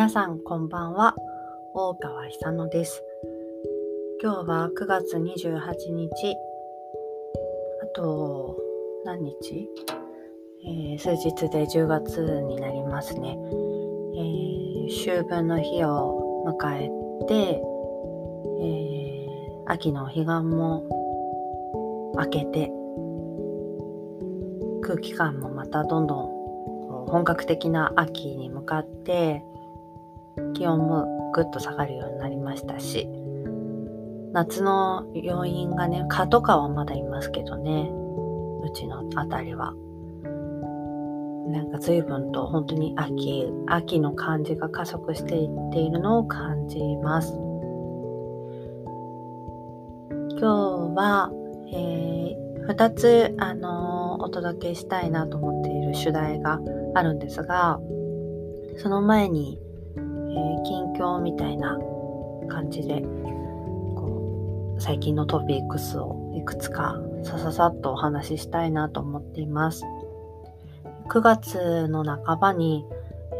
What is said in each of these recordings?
皆さんこんばんは。大川久乃です。今日は9月28日。あと何日、えー、数日で10月になりますね、えー、秋分の日を迎えて、えー、秋の彼岸も明けて空気感もまたどんどん本格的な秋に向かって気温もぐっと下がるようになりましたし夏の要因がね蚊とかはまだいますけどねうちの辺りは。なんか随分と本当に秋秋の感じが加速していっているのを感じます。今日は、えー、2つ、あのー、お届けしたいなと思っている主題があるんですがその前に、ー、近況みたいな感じでこう最近のトピックスをいくつかさささっとお話ししたいなと思っています。9月の半ばに、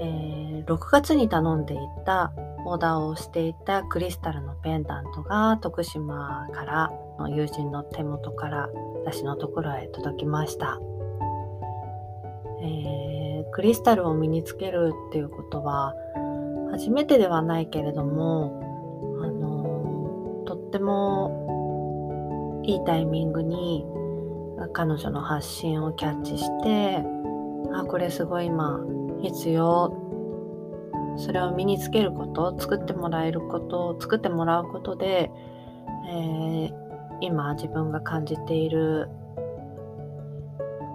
えー、6月に頼んでいたオーダーをしていたクリスタルのペンダントが徳島からの友人の手元から私のところへ届きました。えー、クリスタルを身につけるっていうことは初めてではないけれども、あの、とってもいいタイミングに彼女の発信をキャッチしてあこれすごい今必要。それを身につけること作ってもらえること作ってもらうことで、えー、今自分が感じている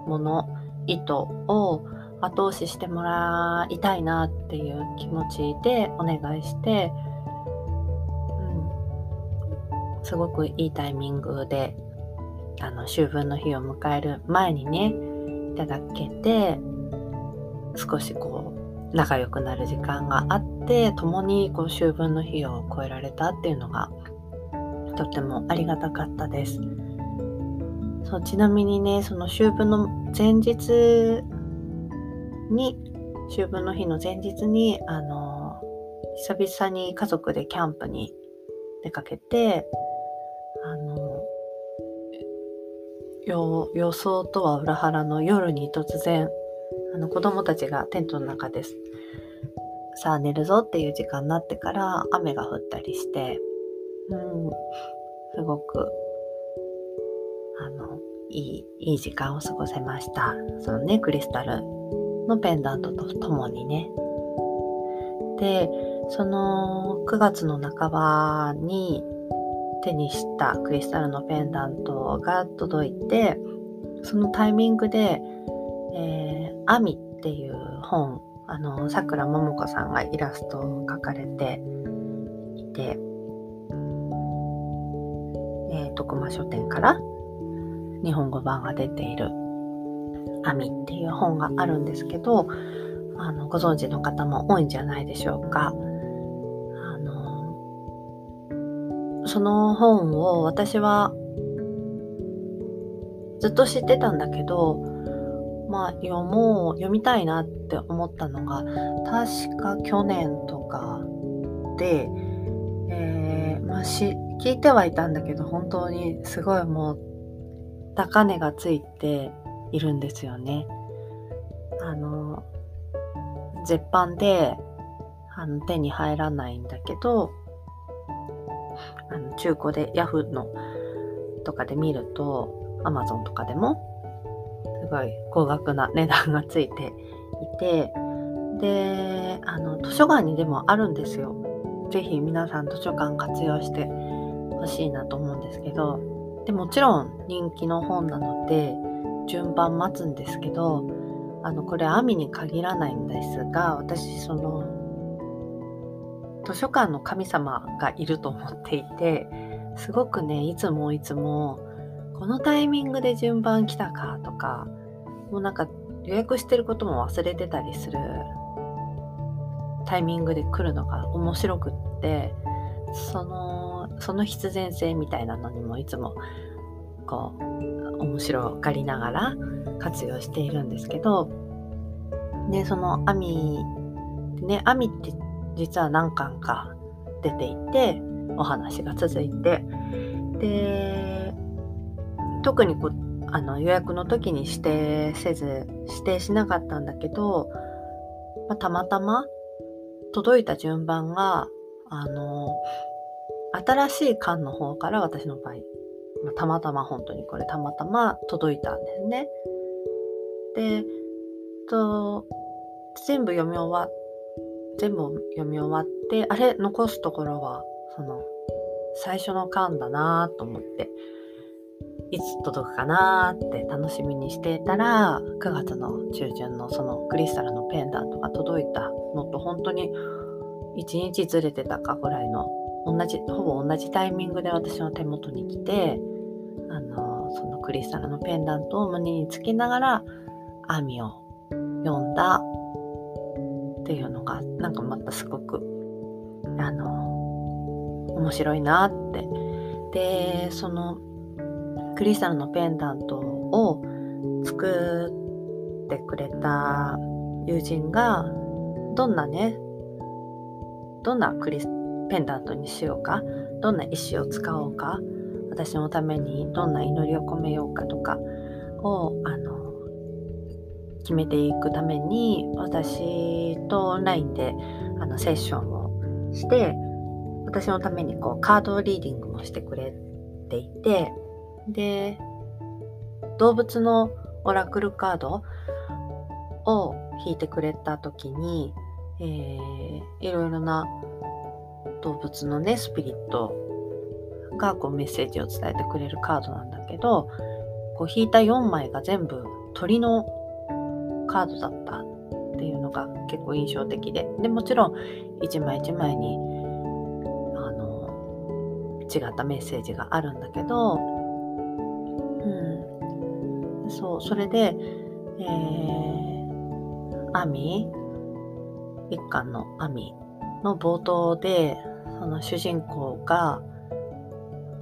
もの意図を後押ししてもらいたいなっていう気持ちでお願いして、うん、すごくいいタイミングであの秋分の日を迎える前にねいただけて少しこう仲良くなる時間があって共にこう秋分の日を越えられたっていうのがとてもありがたかったです。そうちなみにねその秋分の前日に秋分の日の前日にあの久々に家族でキャンプに出かけてあの予想とは裏腹の夜に突然あの子供たちがテントの中ですさあ寝るぞっていう時間になってから雨が降ったりしてうんすごくあの、いい、いい時間を過ごせました。そのね、クリスタルのペンダントとともにね。で、その9月の半ばに手にしたクリスタルのペンダントが届いて、そのタイミングで、えー、アミっていう本、あの、さくらももこさんがイラストを描かれていて、えー、徳間書店から日本語版が出ている「アミ」っていう本があるんですけどあのご存知の方も多いんじゃないでしょうか。あのその本を私はずっと知ってたんだけどまあ読もう読みたいなって思ったのが確か去年とかで、えー、まあ、し聞いてはいたんだけど本当にすごいもう高値がついているんですよね。あの、絶版であの手に入らないんだけど、あの中古でヤフーのとかで見ると、アマゾンとかでも、すごい高額な値段がついていて、で、あの、図書館にでもあるんですよ。ぜひ皆さん図書館活用してほしいなと思うんですけど、でもちろん人気の本なので順番待つんですけどあのこれアミに限らないんですが私その図書館の神様がいると思っていてすごくねいつもいつもこのタイミングで順番来たかとかもうなんか予約してることも忘れてたりするタイミングで来るのが面白くってそのその必然性みたいなのにもいつもこう面白がりながら活用しているんですけどでその網ね網って実は何巻か出ていてお話が続いてで特にこあの予約の時に指定せず指定しなかったんだけど、まあ、たまたま届いた順番があの新しい巻の方から私の場合、まあ、たまたま本当にこれたまたま届いたんですね。でと全部読み終わ全部読み終わってあれ残すところはその最初の巻だなと思っていつ届くかなって楽しみにしていたら9月の中旬のそのクリスタルのペンダントが届いたのと本当に1日ずれてたかぐらいの同じほぼ同じタイミングで私の手元に来てあのそのクリスタルのペンダントを胸につけながらアミを読んだっていうのがなんかまたすごくあの面白いなって。でそのクリスタルのペンダントを作ってくれた友人がどんなねどんなクリスペンダントにしようかどんな石を使おうか私のためにどんな祈りを込めようかとかをあの決めていくために私とオンラインであのセッションをして私のためにこうカードリーディングもしてくれていてで動物のオラクルカードを引いてくれた時に、えー、いろいろな動物のねスピリットがこうメッセージを伝えてくれるカードなんだけどこう引いた4枚が全部鳥のカードだったっていうのが結構印象的で。でもちろん一枚一枚にあの違ったメッセージがあるんだけど、うん、そうそれで、えー、アミ一巻のアミの冒頭でその主人公が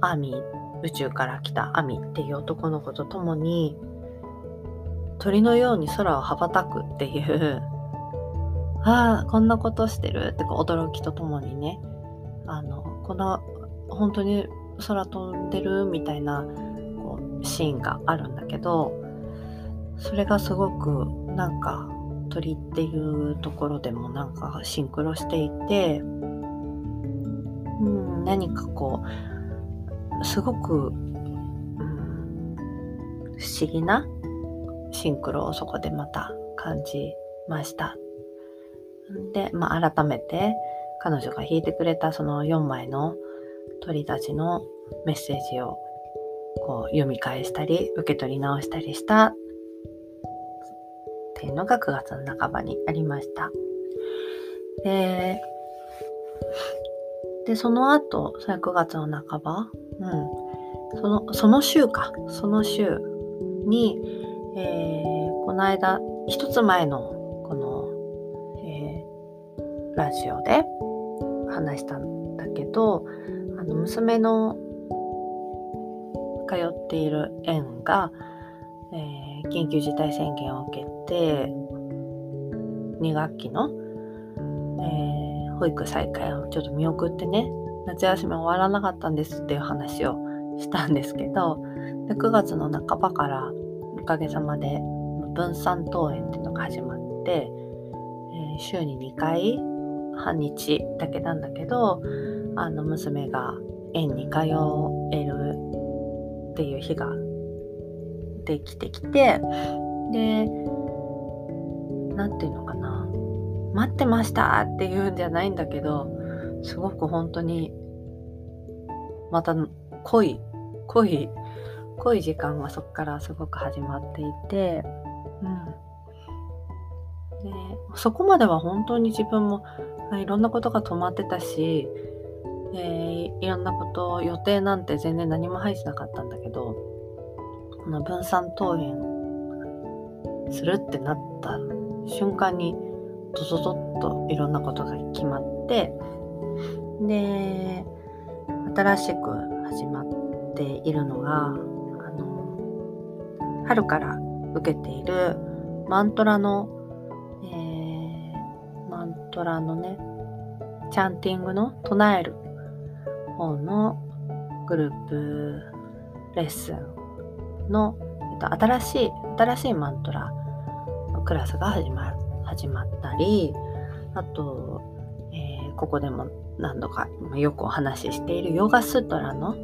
アミ宇宙から来たアミっていう男の子と共に鳥のように空を羽ばたくっていう。ああこんなことしてるってこう驚きとともにね。あのこの本当に空飛んでるみたいなこうシーンがあるんだけどそれがすごくなんか鳥っていうところでもなんかシンクロしていて、うん、何かこうすごく、不思議なシンクロをそこでまた感じました。で、まあ、改めて彼女が弾いてくれたその4枚の鳥たちのメッセージをこう読み返したり受け取り直したりしたっていうのが9月の半ばにありました。で、でその後、それ9月の半ば、うん、そのその週か、その週に、えー、この間、一つ前のこの、えー、ラジオで話したんだけど、あの娘の通っている園が、えー、緊急事態宣言を受けて2学期の、えー、保育再開をちょっと見送ってね夏休み終わらなかったんですっていう話をしたんですけどで9月の半ばからおかげさまで分散登園っていうのが始まって、えー、週に2回半日だけなんだけどあの娘が園に通えるっていう日ができてきてで何て言うのか待ってましたっていうんじゃないんだけどすごく本当にまた濃い濃い濃い時間がそこからすごく始まっていて、うん、でそこまでは本当に自分もいろんなことが止まってたし、えー、いろんなこと予定なんて全然何も入ってなかったんだけどこの分散登園するってなった瞬間にドドドッといろんなことが決まってで新しく始まっているのが春から受けているマントラの、えー、マントラのね、チャンティングの唱える方のグループレッスンの、えっと、新しい新しいマントラのクラスが始ま始まったりあと、えー、ここでも何度かよくお話ししているヨガスートラの、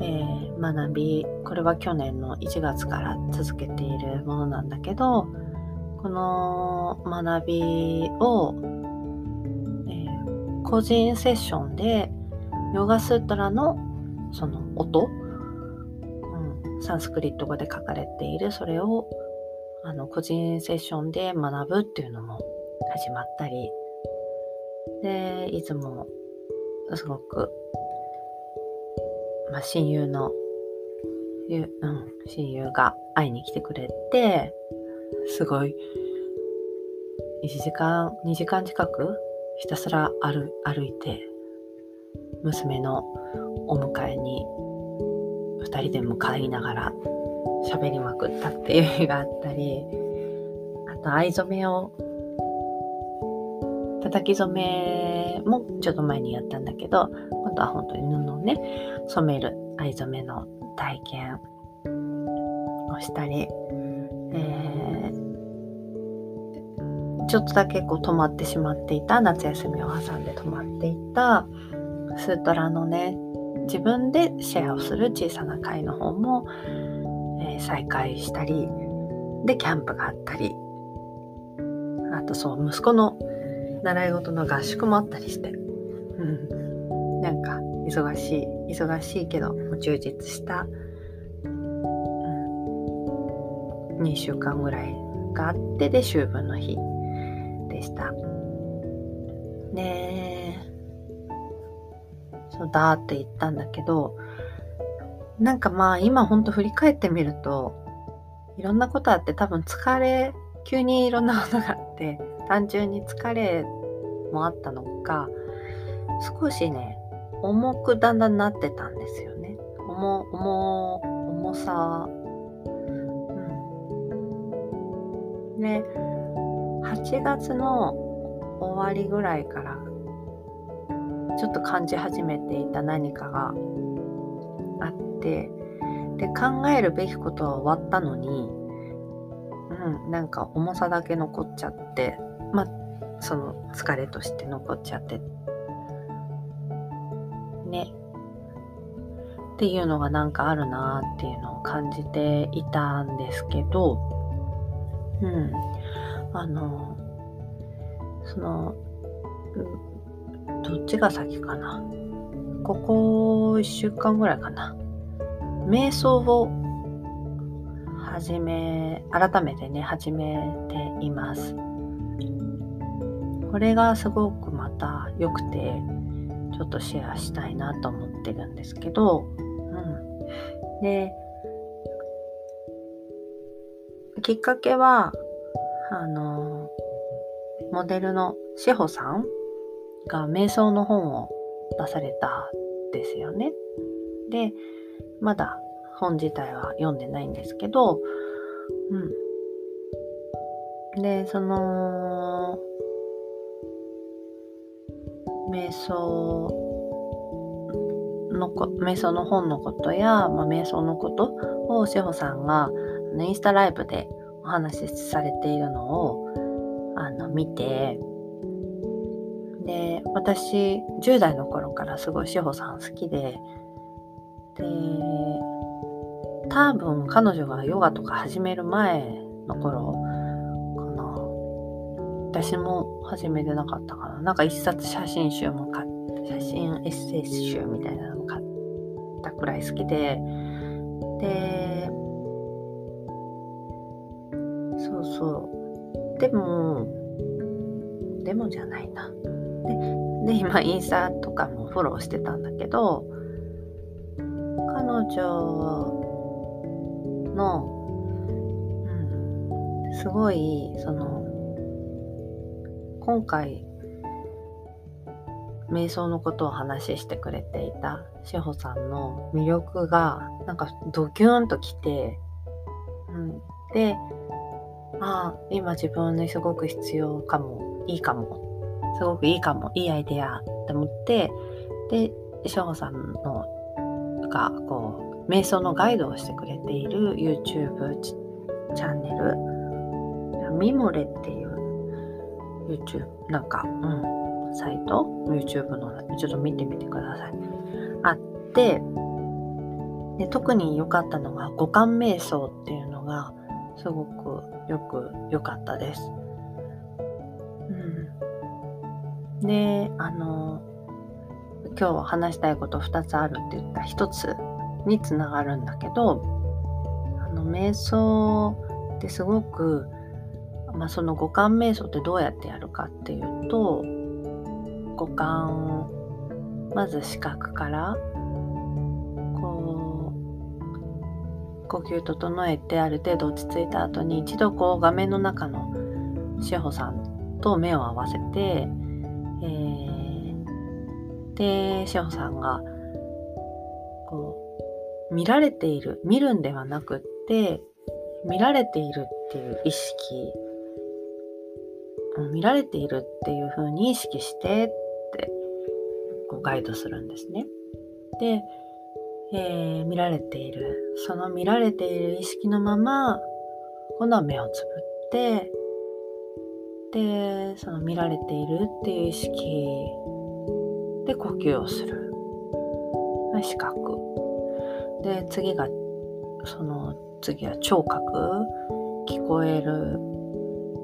えー、学びこれは去年の1月から続けているものなんだけどこの学びを、えー、個人セッションでヨガスートラのその音、うん、サンスクリット語で書かれているそれをあの個人セッションで学ぶっていうのも始まったり。でいつもすごく、まあ、親友の、うん、親友が会いに来てくれてすごい1時間2時間近くひたすら歩歩いて娘のお迎えに2人で向かいながら喋りまくったっていう日があったりあと藍染めを叩き染めもちょっと前にやったんだけど今度は本当に布をね染める藍染めの体験をしたり、えー、ちょっとだけこう止まってしまっていた夏休みを挟んで止まっていたスートラのね自分でシェアをする小さな会の方も、えー、再開したりでキャンプがあったりあとそう息子の習い事の合宿もあったりして、うん、なんか忙しい忙しいけど充実した、うん、2週間ぐらいがあってで秋分の日でした。でそうだーって言ったんだけどなんかまあ今ほんと振り返ってみるといろんなことあって多分疲れ急にいろんなことがあって 単純に疲れもあったのか少しね重くだんだんなってたんですよね。重重重さ。うん。ね8月の終わりぐらいからちょっと感じ始めていた何かがあってで考えるべきことは終わったのにうんなんか重さだけ残っちゃってまあその疲れとして残っちゃって。ね。っていうのがなんかあるなっていうのを感じていたんですけどうん。あのそのどっちが先かな。ここ1週間ぐらいかな。瞑想を始め改めてね始めていますこれがすごくまた良くてちょっとシェアしたいなと思ってるんですけど、うん、できっかけはあのモデルの志保さんが瞑想の本を出されたんですよね。でまだ本自体は読んでないんですけど、うん。で、その、瞑想のこ、瞑想の本のことや、まあ、瞑想のことを志保さんがインスタライブでお話しされているのをあの見て、で、私、10代の頃からすごい志保さん好きで、で、多分彼女がヨガとか始める前の頃かな。私も始めてなかったかな。なんか一冊写真集も買って、写真エッセイ集みたいなのも買ったくらい好きで、で、そうそう。でも、でもじゃないな。で、で今インスタとかもフォローしてたんだけど、彼女の、うん、すごいその今回瞑想のことを話してくれていた志保さんの魅力がなんかドキュンときて、うん、でああ今自分にすごく必要かもいいかもすごくいいかもいいアイデアって思ってで志保さんのがこう瞑想のガイドをしてくれている YouTube チャンネル。ミモレっていう YouTube なんか、うん、サイト？YouTube のちょっと見てみてください。あってで特に良かったのが五感瞑想っていうのがすごくよく良かったです。うん、であの今日話したいこと2つあるって言った。1つにつながるんだけどあの瞑想ってすごく、まあ、その五感瞑想ってどうやってやるかっていうと五感をまず視覚からこう呼吸整えてある程度落ち着いた後に一度こう画面の中の志保さんと目を合わせて、えー、で志保さんが見られている見るんではなくって見られているっていう意識。見られているっていう風に意識してってこうガイドするんですね。で、えー、見られている。その見られている意識のまま今度は目をつぶってでその見られているっていう意識で呼吸をする。視覚。で次がその次は聴覚。聞こえる。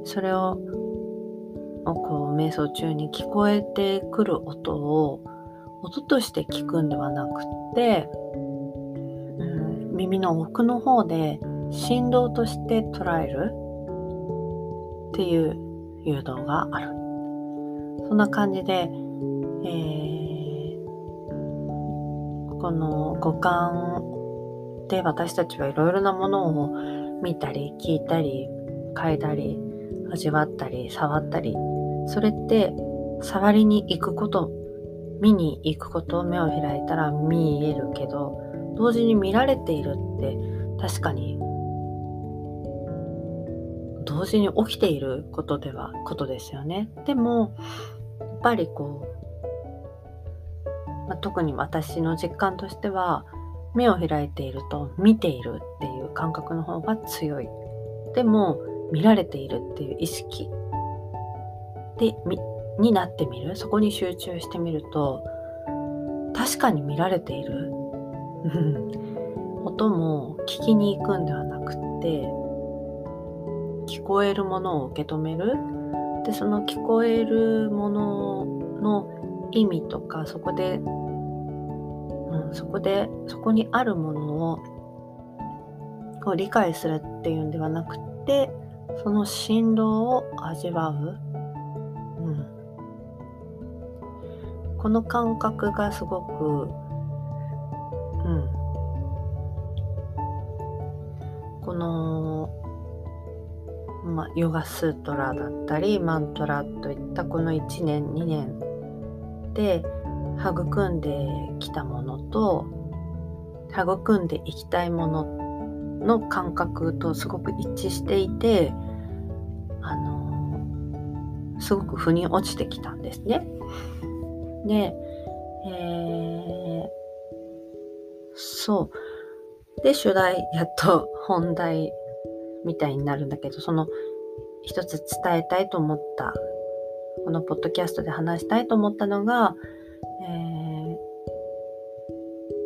それをこう瞑想中に聞こえてくる音を音として聞くんではなくて、うん、耳の奥の方で振動として捉える。っていう誘導がある。そんな感じで、えー、この五感で私たちはいろいろなものを見たり聞いたり嗅いだり味わったり触ったりそれって触りに行くこと見に行くこと目を開いたら見えるけど同時に見られているって確かに同時に起きていることではことですよね。でもやっぱりこう、まあ、特に私の実感としては目を開いていると見ているっていう感覚の方が強い。でも見られているっていう意識。でになってみる。そこに集中してみると確かに見られている。音も聞きに行くんではなくって聞こえるものを受け止める。でその聞こえるものの意味とかそこで、そこでそこにあるものをこう理解するっていうんではなくてその振動を味わう。うん。この感覚がすごくうん。このまあ、ヨガスートラだったりマントラといったこの1年2年で育んできたものと育んでいきたいものの感覚とすごく一致していてあのすごく腑に落ちてきたんですね。で、えー、そう。で、主題、やっと本題みたいになるんだけど、その一つ伝えたいと思った、このポッドキャストで話したいと思ったのが、え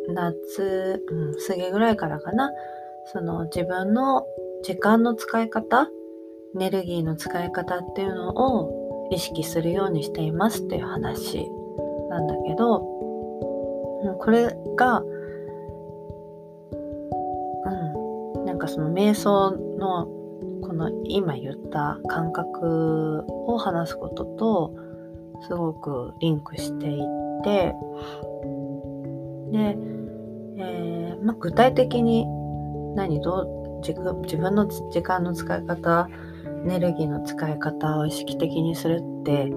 ー、夏、うん、過ぎぐらいからかな、その自分の時間の使い方、エネルギーの使い方っていうのを意識するようにしていますっていう話なんだけど、これが、うん、なんかその瞑想のこの今言った感覚を話すこととすごくリンクしていってで、えー、まあ、具体的に何どう自分の時間の使い方エネルギーの使い方を意識的にするって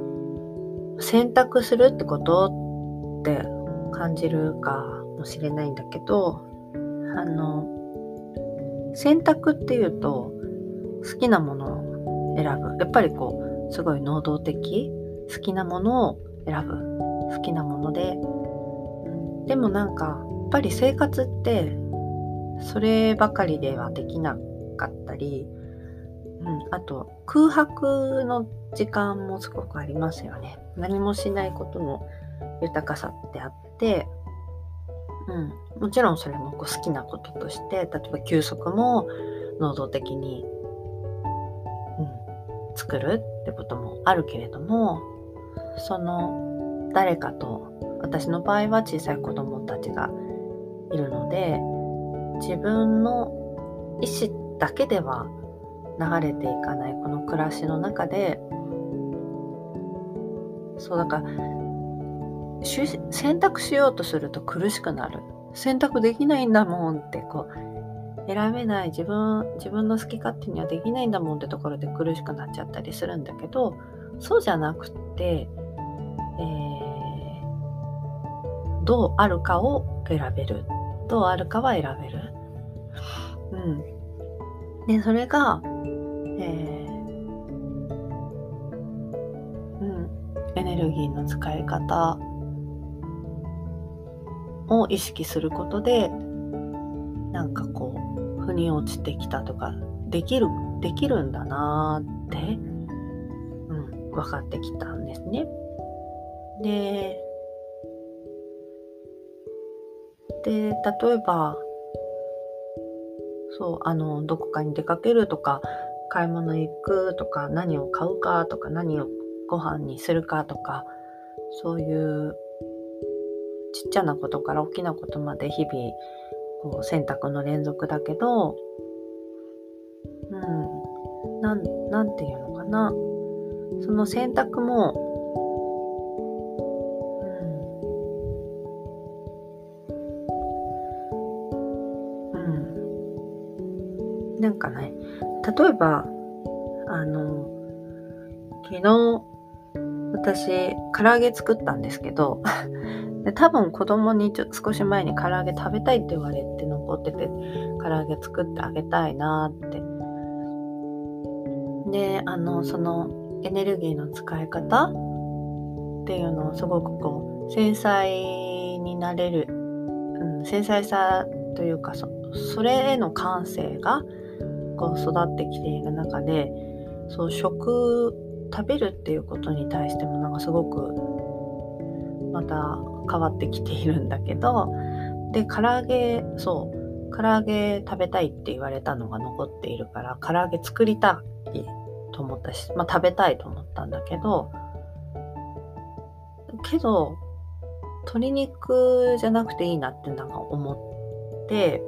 選択するってことって感じるかもしれないんだけどあの選択っていうと好きなものを選ぶ。やっぱりこうすごい能動的好きなものを選ぶ。好きなもので、でもなんかやっぱり生活ってそればかりではできなかったり、うん、あと空白の時間もすごくありますよね。何もしないことの豊かさってあって、うん、もちろんそれもこう好きなこととして例えば休息も能動的に、うん、作るってこともあるけれどもその誰かと私の場合は小さい子供たちがいるので自分の意思だけでは流れていかないこの暮らしの中でそうだから選択しようとすると苦しくなる。選択できないんだもんってこう選べない。自分自分の好き勝手にはできないんだもんってところで苦しくなっちゃったりするんだけどそうじゃなくってえー、どうあるかを選べるどうあるかは選べる。うん。で、それが、えー、うん、エネルギーの使い方を意識することで、なんかこう、腑に落ちてきたとか、できる、できるんだなーって、うん、分かってきたんですね。で、で、例えば、そう、あの、どこかに出かけるとか、買い物行くとか、何を買うかとか、何をご飯にするかとか、そういうちっちゃなことから大きなことまで日々、こう選択の連続だけど、うん、なん、なんていうのかな。その選択も例えば、あの、昨日、私、唐揚げ作ったんですけど、で多分子供にちょ少し前に唐揚げ食べたいって言われて残ってて、唐揚げ作ってあげたいなって。で、あの、そのエネルギーの使い方っていうのをすごくこう、繊細になれる、うん、繊細さというかそ、それへの感性がこう育ってきている中でそう食食べるっていうことに対してもなんかすごくまた変わってきているんだけどで唐揚げそう唐揚げ食べたいって言われたのが残っているから唐揚げ作りたいと思ったし、まあ、食べたいと思ったんだけどけど鶏肉じゃなくていいなってなんか思って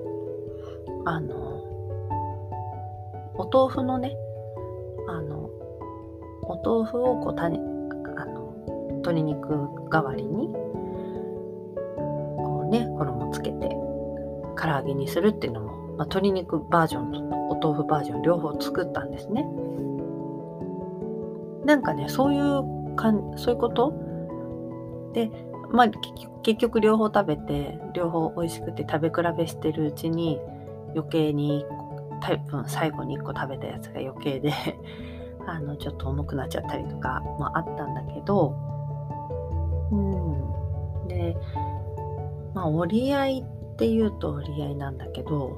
あのお豆腐のね、あの、お豆腐をこう種、あの、鶏肉代わりに、こうね、衣つけて、唐揚げにするっていうのも、まあ、鶏肉バージョンとお豆腐バージョン両方作ったんですね。なんかね、そういうかん、そういうことで、まあ、結局両方食べて、両方美味しくて食べ比べしてるうちに、余計に多分最後に1個食べたやつが余計で あのちょっと重くなっちゃったりとかもあったんだけどうん。でまあ折り合いっていうと折り合いなんだけど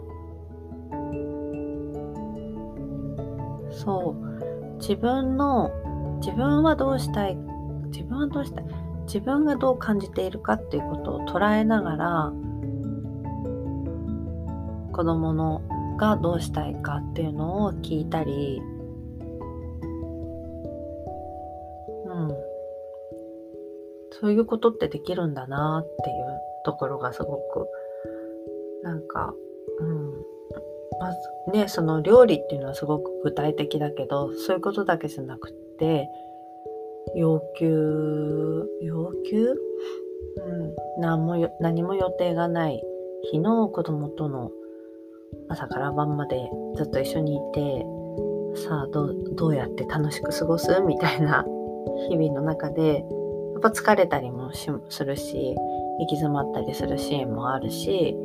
そう。自分の自分はどうしたい自分はどうしたい自分がどう感じているかっていうことを捉えながら子供のがどうしたいかっていうのを聞いたり、うん。そういうことってできるんだなっていうところがすごく、なんか、うん。まずね、その料理っていうのはすごく具体的だけど、そういうことだけじゃなくって、要求、要求？うん。何も何も予定がない日の子供との朝から晩までずっと一緒にいてさあどうどうやって楽しく過ごす？みたいな 日々の中でやっぱ疲れたりもするし行き詰まったりするシーンもあるし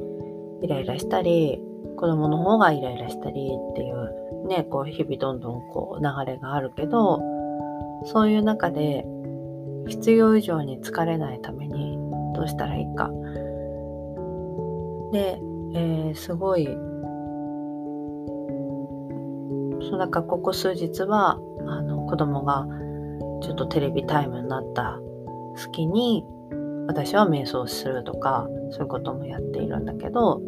イライラしたり子供の方がイライラしたりっていうねこう日々どんどんこう流れがあるけどそういう中で必要以上に疲れないためにどうしたらいいか。で、えー、すごいそのかここ数日はあの子供がちょっとテレビタイムになった隙に私は瞑想するとかそういうこともやっているんだけど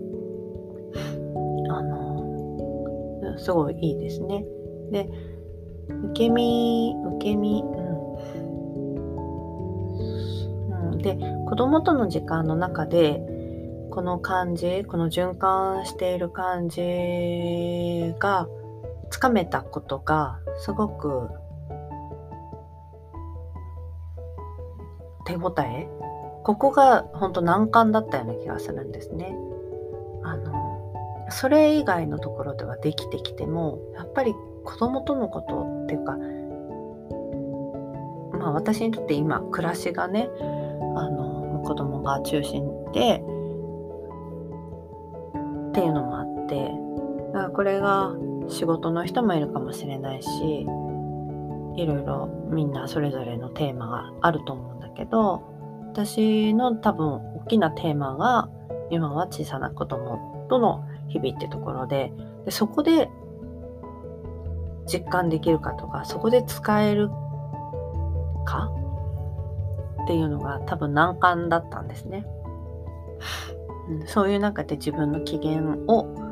あのすごいいいですね。で受け身受け身、うん、うん、で子供との時間の中でこの感じこの循環している感じがつかめたことがすごく手応えここが本当難関だったような気がするんですね。あのそれ以外のところではできてきてもやっぱり子供とのことっていうかまあ私にとって今暮らしがねあの子供が中心でっていうのもあってこれが仕事の人もいるかもしれないしいろいろみんなそれぞれのテーマがあると思うんだけど私の多分大きなテーマが今は小さな子供との日々ってところででそこで実感できるかとかそこで使えるかっていうのが多分難関だったんですね。そういう中で自分の機嫌を、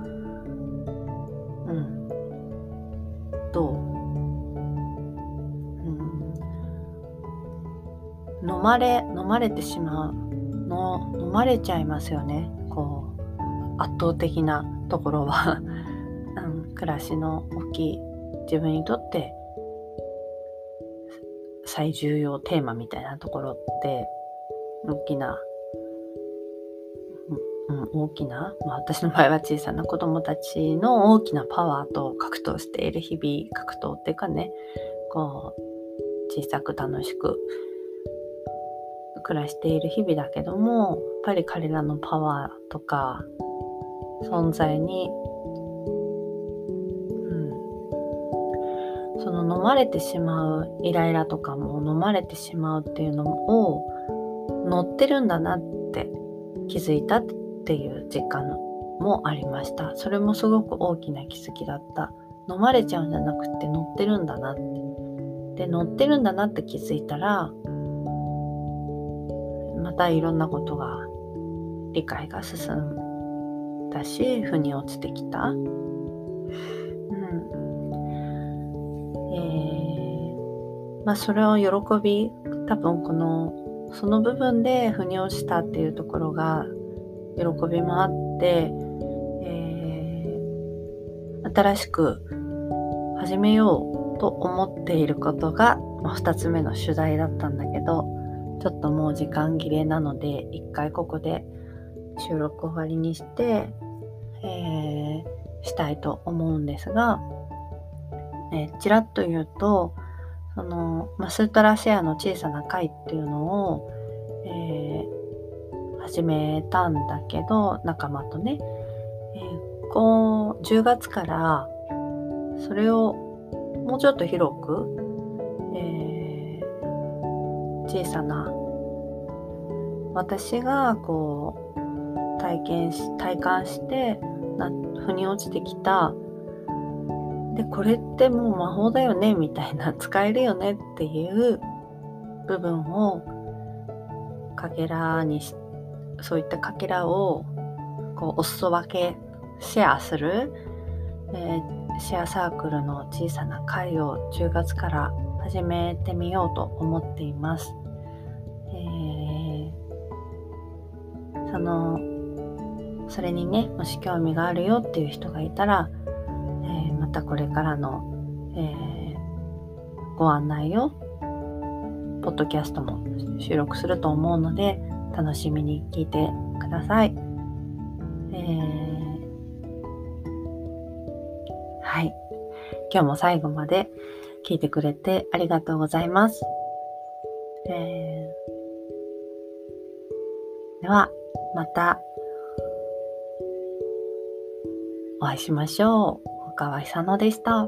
まれ飲まれてしまうの飲まれちゃいますよね。こう圧倒的なところは、うん、暮らしの大きい自分にとって最重要テーマみたいなところって大きな、うん、大きな、まあ、私の場合は小さな子供たちの大きなパワーと格闘している日々格闘っていうかねこう小さく楽しく暮らしている日々だけどもやっぱり彼らのパワーとか存在にうん。その飲まれてしまうイライラとかも飲まれてしまうっていうのを乗ってるんだなって気づいたっていう実感もありました。それもすごく大きな気づきだった。飲まれちゃうんじゃなくて乗ってるんだなって。で乗ってるんだなって気づいたらたいろんなことが理解が進んだし腑に落ちてきたうん。えまあ、それを喜び多分このその部分で腑に落ちたっていうところが喜びもあって、えー、新しく始めようと思っていることが、2つ目の主題だったんだけどちょっともう時間切れなので一回ここで収録終わりにして、えー、したいと思うんですが、えー、ちらっと言うとその、ま、スートラシェアの小さな会っていうのを、えー、始めたんだけど、仲間とね、えー、こう、10月からそれをもうちょっと広く、小さな。私がこう体験し体感してな腑に落ちてきた。でこれってもう魔法だよねみたいな 使えるよねっていう部分をかけらにしそういったかけらをこうお裾分けシェアする、えー、シェアサークルの小さな会を10月から始めてみようと思っています。そのそれにねもし興味があるよっていう人がいたらえー、またこれからの、えー、ご案内をポッドキャストも収録すると思うので楽しみに聞いてください。えー、はい。今日も最後まで聞いてくれてありがとうございます。えー、では、またお会いしましょう。川久野でした。